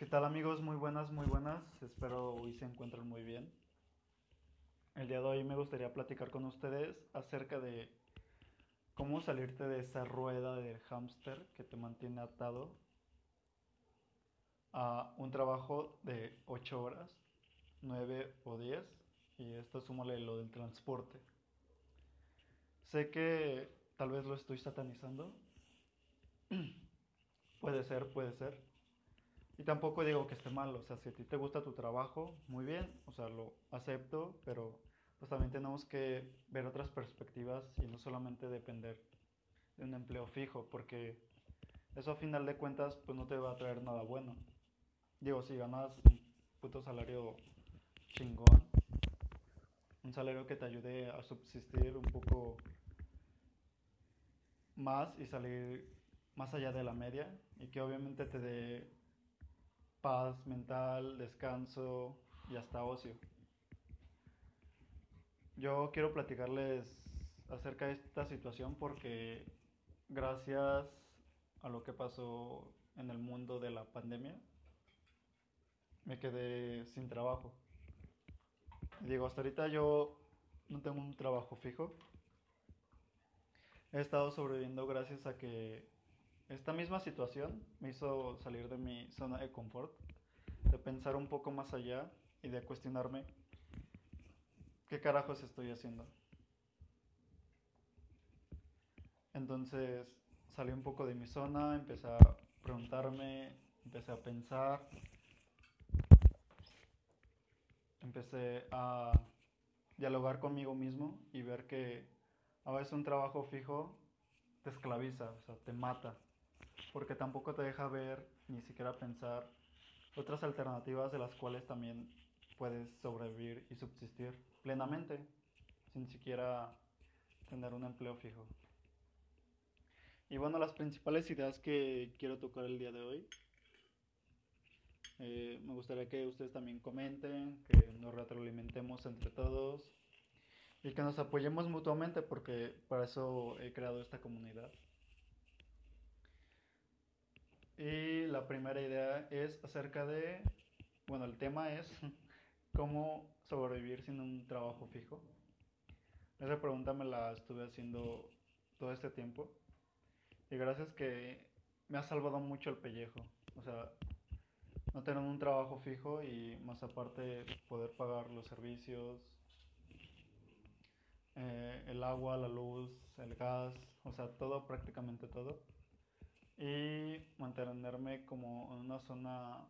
¿Qué tal amigos? Muy buenas, muy buenas. Espero hoy se encuentren muy bien. El día de hoy me gustaría platicar con ustedes acerca de cómo salirte de esa rueda del hámster que te mantiene atado a un trabajo de 8 horas, 9 o 10, y esto súmale lo del transporte. Sé que tal vez lo estoy satanizando. puede ser, puede ser. Y tampoco digo que esté mal, o sea, si a ti te gusta tu trabajo, muy bien, o sea, lo acepto, pero pues también tenemos que ver otras perspectivas y no solamente depender de un empleo fijo, porque eso a final de cuentas pues no te va a traer nada bueno. Digo, si ganas un puto salario chingón, un salario que te ayude a subsistir un poco más y salir más allá de la media y que obviamente te dé paz mental, descanso y hasta ocio. Yo quiero platicarles acerca de esta situación porque gracias a lo que pasó en el mundo de la pandemia, me quedé sin trabajo. Digo, hasta ahorita yo no tengo un trabajo fijo. He estado sobreviviendo gracias a que esta misma situación me hizo salir de mi zona de confort, de pensar un poco más allá y de cuestionarme qué carajos estoy haciendo. Entonces salí un poco de mi zona, empecé a preguntarme, empecé a pensar, empecé a dialogar conmigo mismo y ver que a veces un trabajo fijo te esclaviza, o sea, te mata porque tampoco te deja ver ni siquiera pensar otras alternativas de las cuales también puedes sobrevivir y subsistir plenamente sin siquiera tener un empleo fijo. Y bueno, las principales ideas que quiero tocar el día de hoy. Eh, me gustaría que ustedes también comenten, que nos retroalimentemos entre todos y que nos apoyemos mutuamente porque para eso he creado esta comunidad. Y la primera idea es acerca de, bueno, el tema es cómo sobrevivir sin un trabajo fijo. Esa pregunta me la estuve haciendo todo este tiempo. Y gracias que me ha salvado mucho el pellejo. O sea, no tener un trabajo fijo y más aparte poder pagar los servicios, eh, el agua, la luz, el gas, o sea, todo, prácticamente todo y mantenerme como en una zona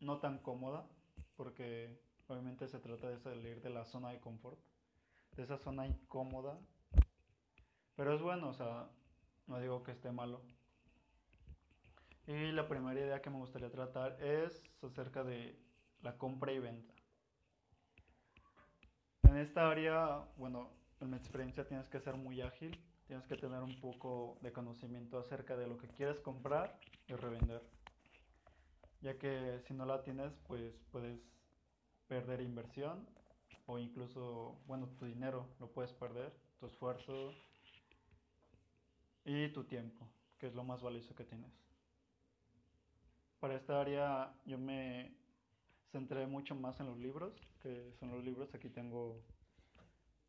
no tan cómoda, porque obviamente se trata de salir de la zona de confort, de esa zona incómoda, pero es bueno, o sea, no digo que esté malo. Y la primera idea que me gustaría tratar es acerca de la compra y venta. En esta área, bueno, en mi experiencia tienes que ser muy ágil tienes que tener un poco de conocimiento acerca de lo que quieres comprar y revender. Ya que si no la tienes, pues puedes perder inversión o incluso, bueno, tu dinero lo puedes perder, tu esfuerzo y tu tiempo, que es lo más valioso que tienes. Para esta área yo me centré mucho más en los libros, que son los libros, aquí tengo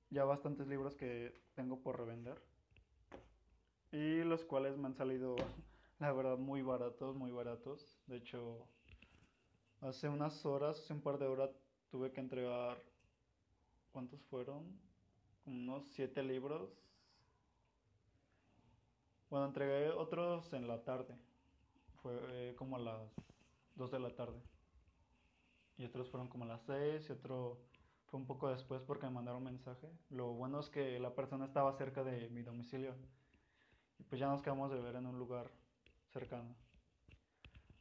ya bastantes libros que tengo por revender y los cuales me han salido, la verdad, muy baratos, muy baratos. De hecho, hace unas horas, hace un par de horas, tuve que entregar, ¿cuántos fueron? Unos siete libros. Bueno, entregué otros en la tarde. Fue eh, como a las 2 de la tarde. Y otros fueron como a las 6 y otro fue un poco después porque me mandaron mensaje. Lo bueno es que la persona estaba cerca de mi domicilio pues ya nos quedamos de ver en un lugar cercano.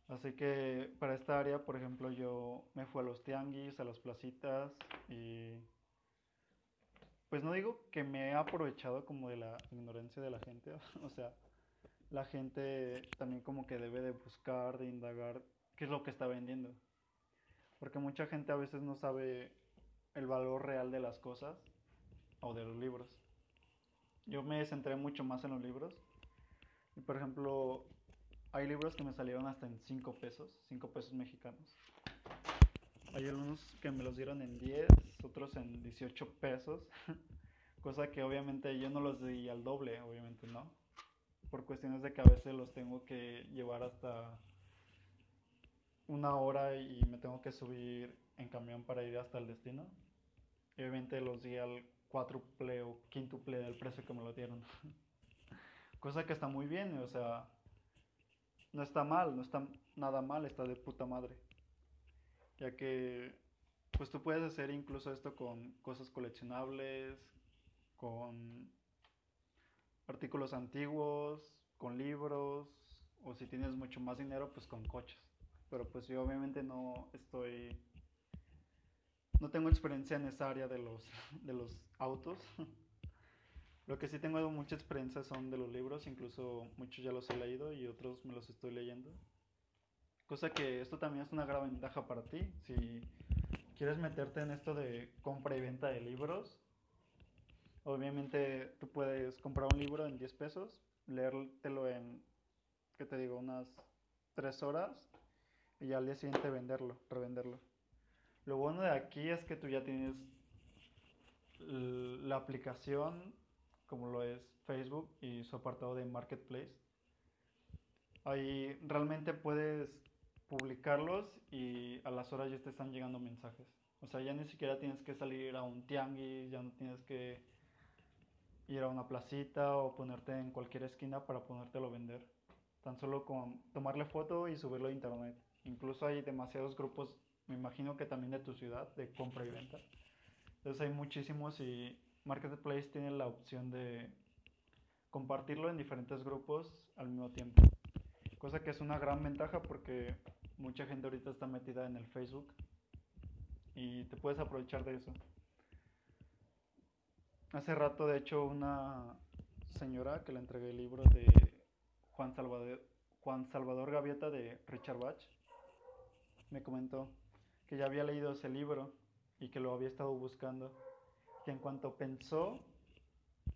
Así que para esta área, por ejemplo, yo me fui a los tianguis, a las placitas y pues no digo que me he aprovechado como de la ignorancia de la gente, o sea, la gente también como que debe de buscar, de indagar qué es lo que está vendiendo. Porque mucha gente a veces no sabe el valor real de las cosas o de los libros. Yo me centré mucho más en los libros y por ejemplo, hay libros que me salieron hasta en 5 pesos, 5 pesos mexicanos. Hay algunos que me los dieron en 10, otros en 18 pesos. Cosa que obviamente yo no los di al doble, obviamente no. Por cuestiones de que a veces los tengo que llevar hasta una hora y me tengo que subir en camión para ir hasta el destino. Y obviamente los di al cuádruple o quíntuple del precio que me lo dieron. Cosa que está muy bien, o sea, no está mal, no está nada mal, está de puta madre. Ya que, pues tú puedes hacer incluso esto con cosas coleccionables, con artículos antiguos, con libros, o si tienes mucho más dinero, pues con coches. Pero pues yo obviamente no estoy, no tengo experiencia en esa área de los, de los autos. Lo que sí tengo mucha experiencia son de los libros, incluso muchos ya los he leído y otros me los estoy leyendo. Cosa que esto también es una gran ventaja para ti. Si quieres meterte en esto de compra y venta de libros, obviamente tú puedes comprar un libro en 10 pesos, leértelo en, ¿qué te digo?, unas 3 horas y al día siguiente venderlo, revenderlo. Lo bueno de aquí es que tú ya tienes la aplicación como lo es Facebook y su apartado de Marketplace. Ahí realmente puedes publicarlos y a las horas ya te están llegando mensajes. O sea, ya ni siquiera tienes que salir a un tianguis, ya no tienes que ir a una placita o ponerte en cualquier esquina para ponértelo a vender. Tan solo con tomarle foto y subirlo a internet. Incluso hay demasiados grupos, me imagino que también de tu ciudad, de compra y venta. Entonces hay muchísimos y Marketplace tiene la opción de compartirlo en diferentes grupos al mismo tiempo. Cosa que es una gran ventaja porque mucha gente ahorita está metida en el Facebook y te puedes aprovechar de eso. Hace rato, de hecho, una señora que le entregué el libro de Juan Salvador, Juan Salvador Gaviota de Richard Bach me comentó que ya había leído ese libro y que lo había estado buscando que en cuanto pensó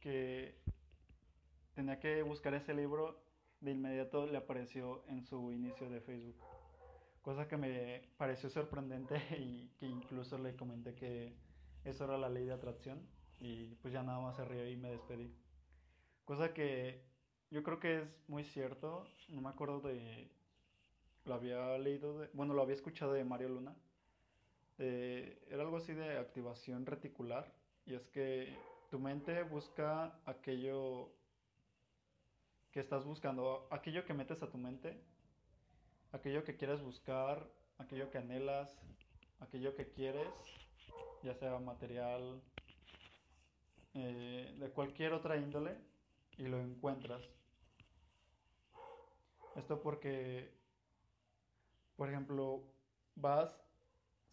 que tenía que buscar ese libro, de inmediato le apareció en su inicio de Facebook. Cosa que me pareció sorprendente y que incluso le comenté que eso era la ley de atracción y pues ya nada más se rió y me despedí. Cosa que yo creo que es muy cierto, no me acuerdo de... Lo había leído, de, bueno, lo había escuchado de Mario Luna. Era algo así de activación reticular y es que tu mente busca aquello que estás buscando, aquello que metes a tu mente, aquello que quieres buscar, aquello que anhelas, aquello que quieres, ya sea material, eh, de cualquier otra índole, y lo encuentras. Esto porque, por ejemplo, vas,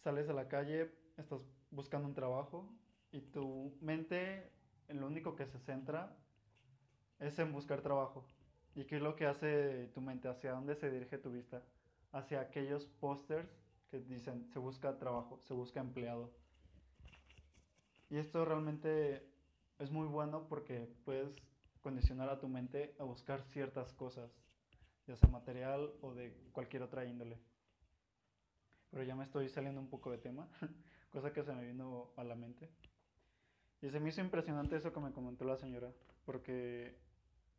sales a la calle, estás buscando un trabajo y tu mente en lo único que se centra es en buscar trabajo. ¿Y qué es lo que hace tu mente? ¿Hacia dónde se dirige tu vista? Hacia aquellos pósters que dicen se busca trabajo, se busca empleado. Y esto realmente es muy bueno porque puedes condicionar a tu mente a buscar ciertas cosas, ya sea material o de cualquier otra índole. Pero ya me estoy saliendo un poco de tema, cosa que se me vino a la mente. Y se me hizo impresionante eso que me comentó la señora, porque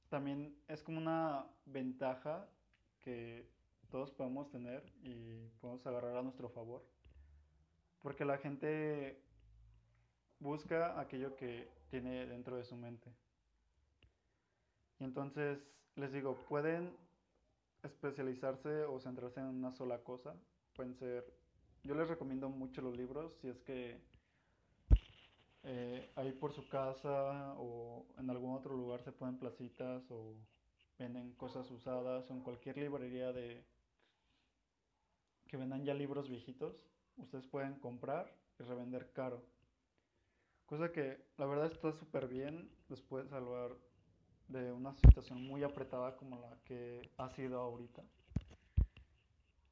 también es como una ventaja que todos podemos tener y podemos agarrar a nuestro favor, porque la gente busca aquello que tiene dentro de su mente. Y entonces les digo, pueden especializarse o centrarse en una sola cosa. Pueden ser, yo les recomiendo mucho los libros si es que eh, ahí por su casa o en algún otro lugar se ponen placitas o venden cosas usadas o en cualquier librería de que vendan ya libros viejitos, ustedes pueden comprar y revender caro. Cosa que la verdad está súper bien, les puede salvar de una situación muy apretada como la que ha sido ahorita.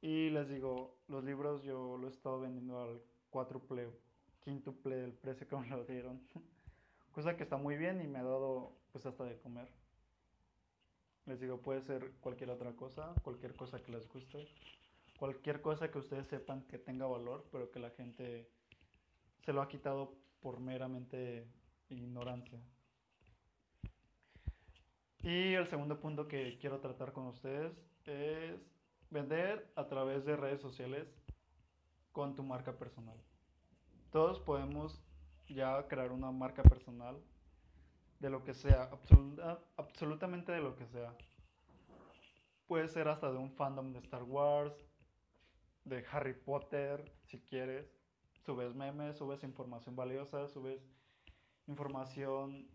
Y les digo, los libros yo los he estado vendiendo al cuádruple quíntuple del precio que me lo dieron. Cosa que está muy bien y me ha dado pues hasta de comer. Les digo, puede ser cualquier otra cosa, cualquier cosa que les guste, cualquier cosa que ustedes sepan que tenga valor, pero que la gente se lo ha quitado por meramente ignorancia. Y el segundo punto que quiero tratar con ustedes es vender a través de redes sociales con tu marca personal. Todos podemos ya crear una marca personal de lo que sea, absolutamente de lo que sea. Puede ser hasta de un fandom de Star Wars, de Harry Potter, si quieres. Subes memes, subes información valiosa, subes información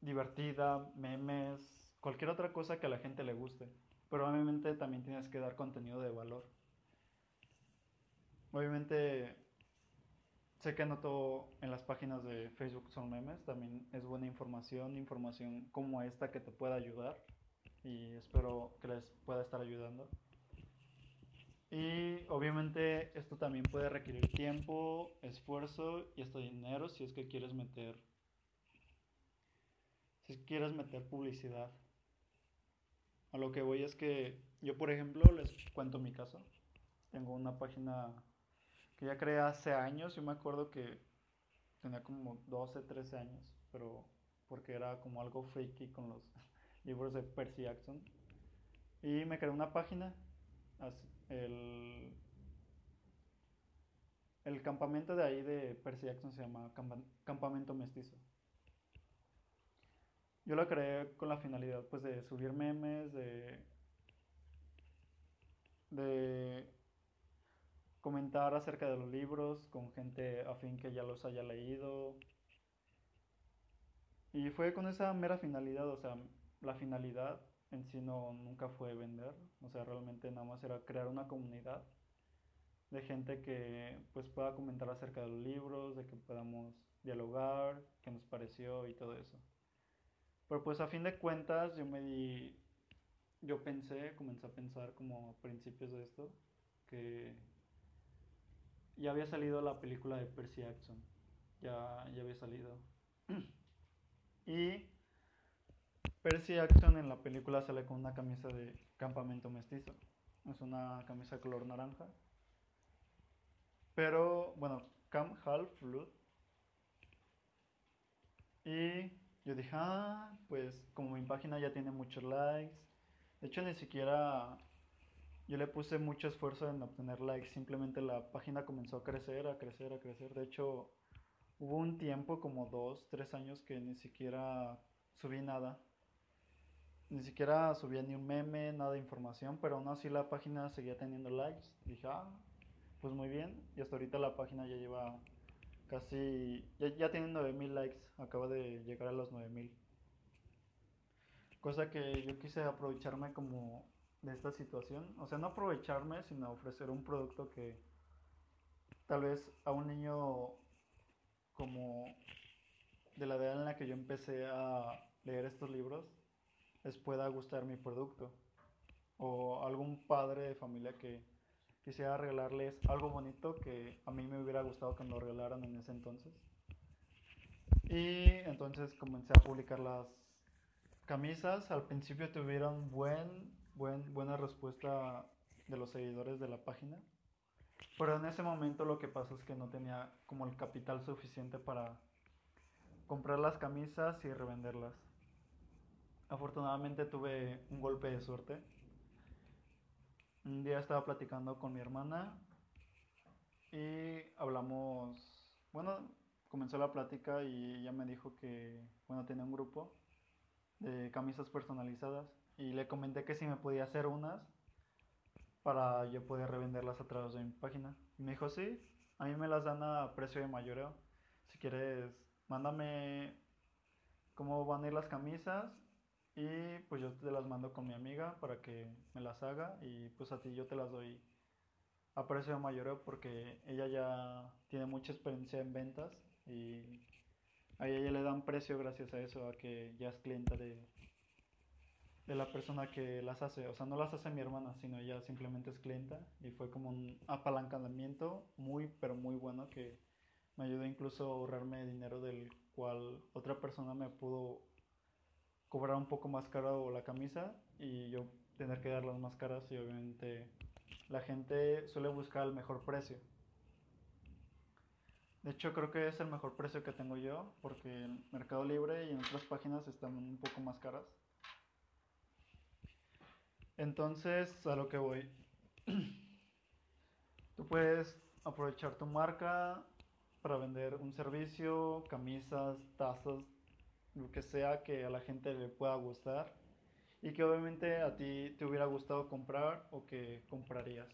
divertida, memes, cualquier otra cosa que a la gente le guste. Pero obviamente también tienes que dar contenido de valor. Obviamente sé que no todo en las páginas de Facebook son memes, también es buena información, información como esta que te pueda ayudar y espero que les pueda estar ayudando. Y obviamente esto también puede requerir tiempo, esfuerzo y hasta dinero si es que quieres meter si quieres meter publicidad. A lo que voy es que yo, por ejemplo, les cuento mi caso. Tengo una página que ya creé hace años. Yo me acuerdo que tenía como 12, 13 años, pero porque era como algo freaky con los libros de Percy Jackson. Y me creé una página. El, el campamento de ahí de Percy Jackson se llama Campamento Mestizo. Yo la creé con la finalidad pues de subir memes, de, comentar acerca de los libros con gente afín que ya los haya leído. Y fue con esa mera finalidad, o sea, la finalidad en sí no nunca fue vender, o sea, realmente nada más era crear una comunidad de gente que pues pueda comentar acerca de los libros, de que podamos dialogar, qué nos pareció y todo eso. Pero pues a fin de cuentas yo me di, yo pensé, comencé a pensar como a principios de esto, que ya había salido la película de Percy Jackson, ya, ya había salido. y Percy Jackson en la película sale con una camisa de campamento mestizo, es una camisa color naranja. Pero bueno, Camp Half Blood. Y yo dije, ah, pues como mi página ya tiene muchos likes. De hecho, ni siquiera yo le puse mucho esfuerzo en obtener likes. Simplemente la página comenzó a crecer, a crecer, a crecer. De hecho, hubo un tiempo, como dos, tres años, que ni siquiera subí nada. Ni siquiera subía ni un meme, nada de información, pero aún así la página seguía teniendo likes. Dije, ah, pues muy bien. Y hasta ahorita la página ya lleva Casi, ya, ya tiene 9000 likes, acaba de llegar a los 9000. Cosa que yo quise aprovecharme como de esta situación. O sea, no aprovecharme, sino ofrecer un producto que tal vez a un niño como de la edad en la que yo empecé a leer estos libros les pueda gustar mi producto. O algún padre de familia que quisiera regalarles algo bonito que a mí me hubiera gustado que me lo regalaran en ese entonces. Y entonces comencé a publicar las camisas. Al principio tuvieron buen, buen, buena respuesta de los seguidores de la página. Pero en ese momento lo que pasó es que no tenía como el capital suficiente para comprar las camisas y revenderlas. Afortunadamente tuve un golpe de suerte un día estaba platicando con mi hermana y hablamos, bueno, comenzó la plática y ella me dijo que, bueno, tenía un grupo de camisas personalizadas y le comenté que si me podía hacer unas para yo poder revenderlas a través de mi página. Y me dijo, sí, a mí me las dan a precio de mayoreo. Si quieres, mándame cómo van a ir las camisas y pues yo te las mando con mi amiga para que me las haga y pues a ti yo te las doy a precio de mayoreo porque ella ya tiene mucha experiencia en ventas y a ella le dan precio gracias a eso, a que ya es clienta de, de la persona que las hace. O sea, no las hace mi hermana, sino ella simplemente es clienta y fue como un apalancamiento muy, pero muy bueno que me ayudó incluso a ahorrarme dinero del cual otra persona me pudo cobrar un poco más caro la camisa y yo tener que dar las más caras y obviamente la gente suele buscar el mejor precio. De hecho creo que es el mejor precio que tengo yo porque en Mercado Libre y en otras páginas están un poco más caras. Entonces, a lo que voy. Tú puedes aprovechar tu marca para vender un servicio, camisas, tazas, lo que sea que a la gente le pueda gustar y que obviamente a ti te hubiera gustado comprar o que comprarías.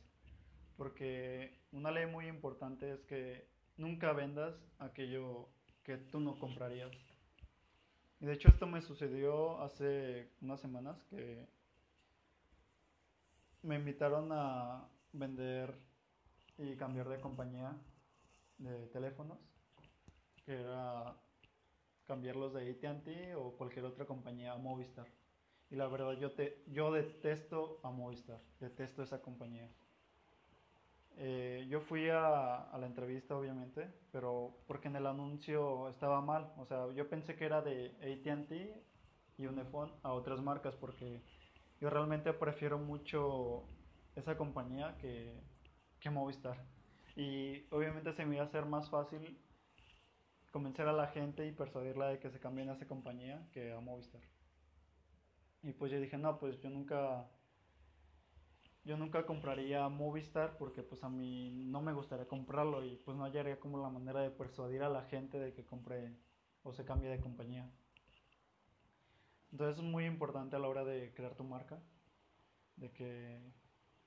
Porque una ley muy importante es que nunca vendas aquello que tú no comprarías. Y de hecho esto me sucedió hace unas semanas que me invitaron a vender y cambiar de compañía de teléfonos, que era cambiarlos de AT&T o cualquier otra compañía a Movistar. Y la verdad yo te yo detesto a Movistar, detesto esa compañía. Eh, yo fui a, a, la entrevista obviamente, pero porque en el anuncio estaba mal, o sea, yo pensé que era de AT&T y Unifone a otras marcas porque yo realmente prefiero mucho esa compañía que, que Movistar. Y obviamente se me iba a hacer más fácil convencer a la gente y persuadirla de que se cambien a esa compañía que a Movistar. Y pues yo dije, no, pues yo nunca yo nunca compraría Movistar porque pues a mí no me gustaría comprarlo y pues no hallaría como la manera de persuadir a la gente de que compre o se cambie de compañía. Entonces es muy importante a la hora de crear tu marca, de que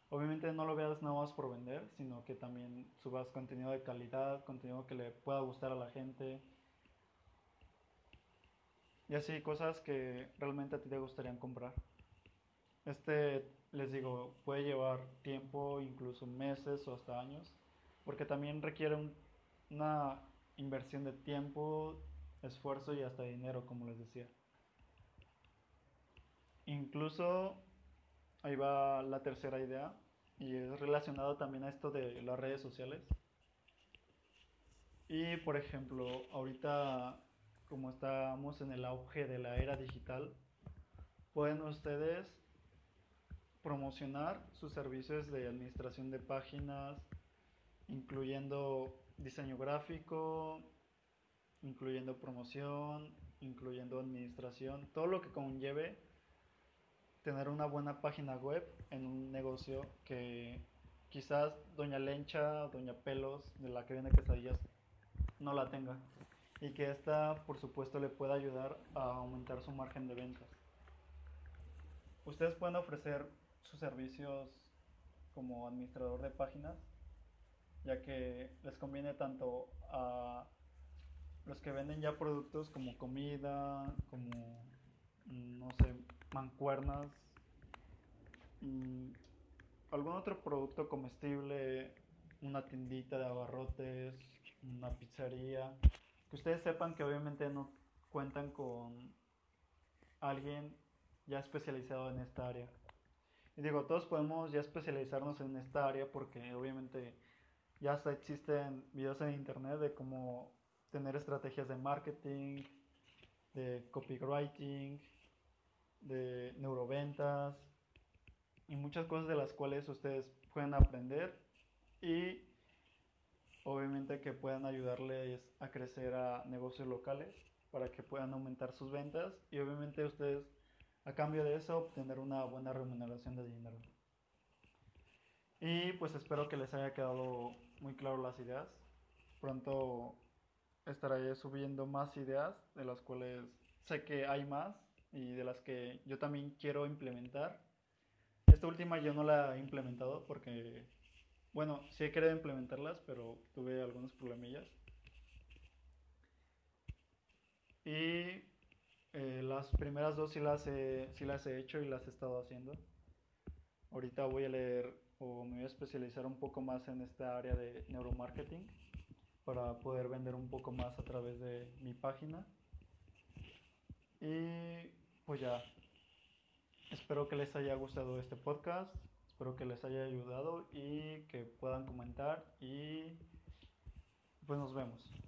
obviamente no lo veas nada más por vender, sino que también subas contenido de calidad, contenido que le pueda gustar a la gente. Y así, cosas que realmente a ti te gustarían comprar. Este, les digo, puede llevar tiempo, incluso meses o hasta años, porque también requiere una inversión de tiempo, esfuerzo y hasta dinero, como les decía. Incluso ahí va la tercera idea y es relacionado también a esto de las redes sociales. Y por ejemplo, ahorita como estamos en el auge de la era digital, pueden ustedes promocionar sus servicios de administración de páginas, incluyendo diseño gráfico, incluyendo promoción, incluyendo administración, todo lo que conlleve tener una buena página web en un negocio que quizás Doña Lencha, Doña Pelos, de la que vende quesadillas, no la tenga. Y que esta, por supuesto, le pueda ayudar a aumentar su margen de ventas. Ustedes pueden ofrecer sus servicios como administrador de páginas, ya que les conviene tanto a los que venden ya productos como comida, como, no sé, mancuernas, algún otro producto comestible, una tiendita de abarrotes, una pizzería, que ustedes sepan que obviamente no cuentan con alguien ya especializado en esta área. Y digo, todos podemos ya especializarnos en esta área porque obviamente ya existen videos en internet de cómo tener estrategias de marketing, de copywriting, de neuroventas y muchas cosas de las cuales ustedes pueden aprender y obviamente que puedan ayudarles a crecer a negocios locales para que puedan aumentar sus ventas y obviamente ustedes a cambio de eso obtener una buena remuneración de dinero. Y pues espero que les haya quedado muy claro las ideas. Pronto estaré subiendo más ideas de las cuales sé que hay más y de las que yo también quiero implementar. Esta última yo no la he implementado porque, bueno, sí he querido implementarlas, pero tuve algunos problemillas. Y eh, las primeras dos sí las, he, sí las he hecho y las he estado haciendo. Ahorita voy a leer o me voy a especializar un poco más en esta área de neuromarketing para poder vender un poco más a través de mi página. Y pues ya, espero que les haya gustado este podcast, espero que les haya ayudado y que puedan comentar y pues nos vemos.